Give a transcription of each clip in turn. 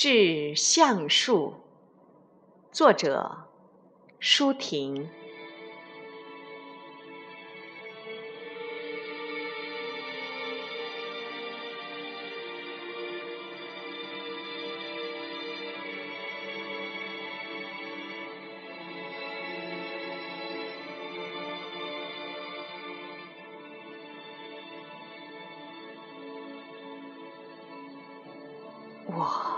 致橡树，作者舒婷。我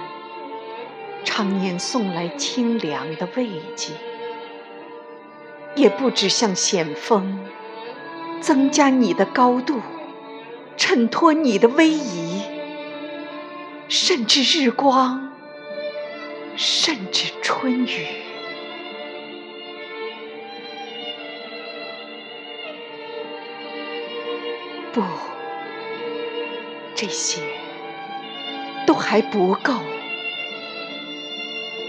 当年送来清凉的慰藉，也不止像险峰增加你的高度，衬托你的威仪，甚至日光，甚至春雨。不，这些都还不够。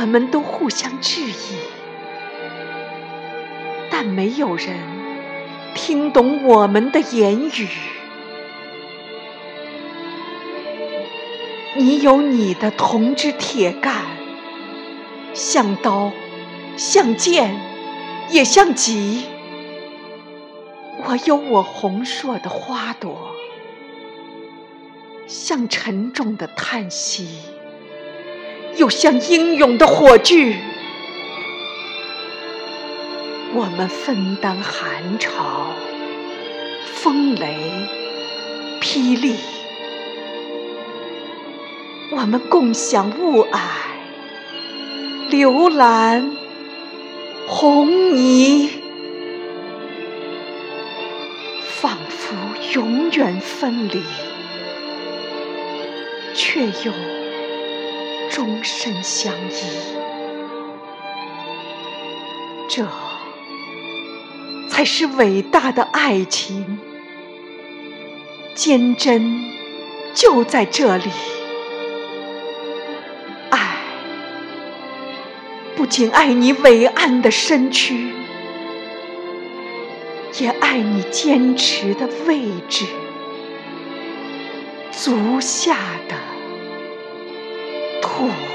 我们都互相质疑，但没有人听懂我们的言语。你有你的铜枝铁干，像刀，像剑，也像戟；我有我红硕的花朵，像沉重的叹息。又像英勇的火炬，我们分担寒潮、风雷、霹雳；我们共享雾霭、流岚、红霓，仿佛永远分离，却又。终身相依，这才是伟大的爱情。坚贞就在这里。爱不仅爱你伟岸的身躯，也爱你坚持的位置，足下的。Ooh.